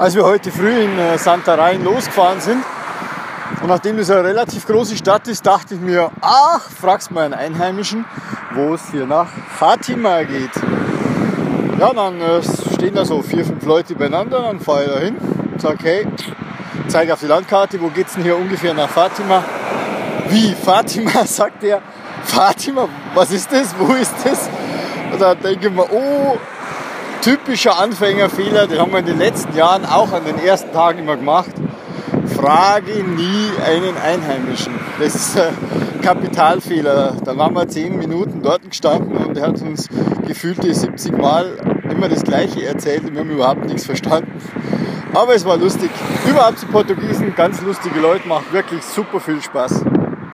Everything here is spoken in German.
als wir heute früh in äh, Santa Rhein losgefahren sind. Und nachdem das eine relativ große Stadt ist, dachte ich mir, ach, frag's mal einen Einheimischen, wo es hier nach Fatima geht. Ja, dann äh, stehen da so vier, fünf Leute beieinander, dann fahre ich da hin und sage, hey, zeige auf die Landkarte, wo geht's denn hier ungefähr nach Fatima? Wie, Fatima, sagt er. Fatima, was ist das? Wo ist das? Und da denke ich mir, oh, typischer Anfängerfehler, den haben wir in den letzten Jahren auch an den ersten Tagen immer gemacht. Frage nie einen Einheimischen. Das ist ein Kapitalfehler. Da waren wir zehn Minuten dort gestanden und er hat uns gefühlte 70 Mal immer das Gleiche erzählt und wir haben überhaupt nichts verstanden. Aber es war lustig. Überhaupt die Portugiesen, ganz lustige Leute, macht wirklich super viel Spaß.